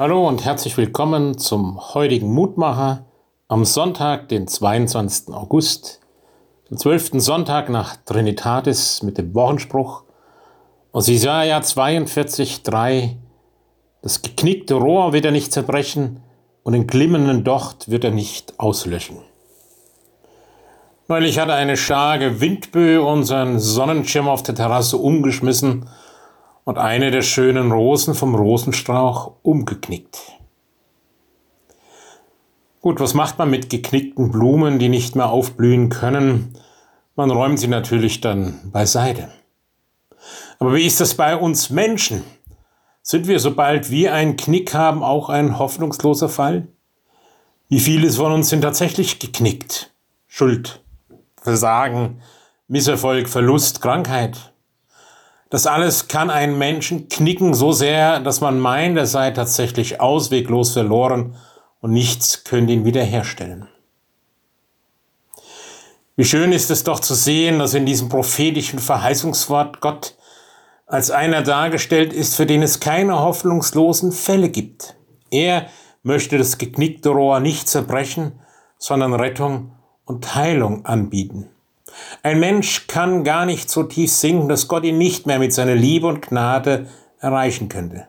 Hallo und herzlich willkommen zum heutigen Mutmacher am Sonntag, den 22. August, den 12. Sonntag nach Trinitatis mit dem Wochenspruch aus Isaiah 42, 3. Das geknickte Rohr wird er nicht zerbrechen und den glimmenden Docht wird er nicht auslöschen. Neulich hatte eine starke Windböe unseren Sonnenschirm auf der Terrasse umgeschmissen und eine der schönen Rosen vom Rosenstrauch umgeknickt. Gut, was macht man mit geknickten Blumen, die nicht mehr aufblühen können? Man räumt sie natürlich dann beiseite. Aber wie ist das bei uns Menschen? Sind wir, sobald wir einen Knick haben, auch ein hoffnungsloser Fall? Wie viele von uns sind tatsächlich geknickt? Schuld, Versagen, Misserfolg, Verlust, Krankheit. Das alles kann einen Menschen knicken so sehr, dass man meint, er sei tatsächlich ausweglos verloren und nichts könnte ihn wiederherstellen. Wie schön ist es doch zu sehen, dass in diesem prophetischen Verheißungswort Gott als einer dargestellt ist, für den es keine hoffnungslosen Fälle gibt. Er möchte das geknickte Rohr nicht zerbrechen, sondern Rettung und Heilung anbieten. Ein Mensch kann gar nicht so tief sinken, dass Gott ihn nicht mehr mit seiner Liebe und Gnade erreichen könnte.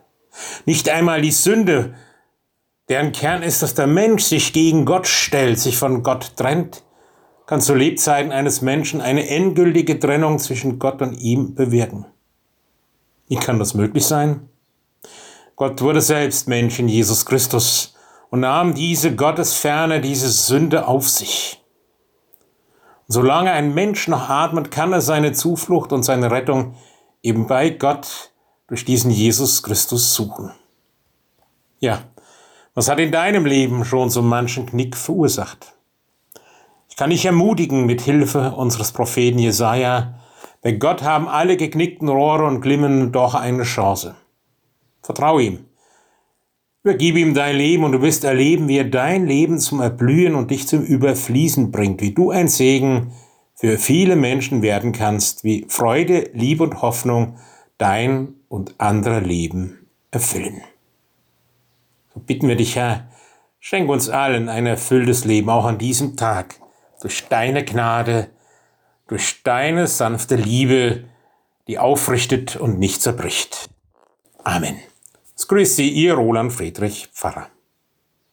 Nicht einmal die Sünde, deren Kern ist, dass der Mensch sich gegen Gott stellt, sich von Gott trennt, kann zu Lebzeiten eines Menschen eine endgültige Trennung zwischen Gott und ihm bewirken. Wie kann das möglich sein? Gott wurde selbst Mensch in Jesus Christus und nahm diese Gottesferne, diese Sünde auf sich. Solange ein Mensch noch atmet, kann er seine Zuflucht und seine Rettung eben bei Gott durch diesen Jesus Christus suchen. Ja, was hat in deinem Leben schon so manchen Knick verursacht? Ich kann dich ermutigen mit Hilfe unseres Propheten Jesaja, bei Gott haben alle geknickten Rohre und Glimmen doch eine Chance. Vertrau ihm. Übergib ihm dein Leben und du wirst erleben, wie er dein Leben zum Erblühen und dich zum Überfließen bringt, wie du ein Segen für viele Menschen werden kannst, wie Freude, Liebe und Hoffnung dein und anderer Leben erfüllen. So bitten wir dich, Herr, schenk uns allen ein erfülltes Leben, auch an diesem Tag, durch deine Gnade, durch deine sanfte Liebe, die aufrichtet und nicht zerbricht. Amen. Sie, Ihr Roland Friedrich Pfarrer.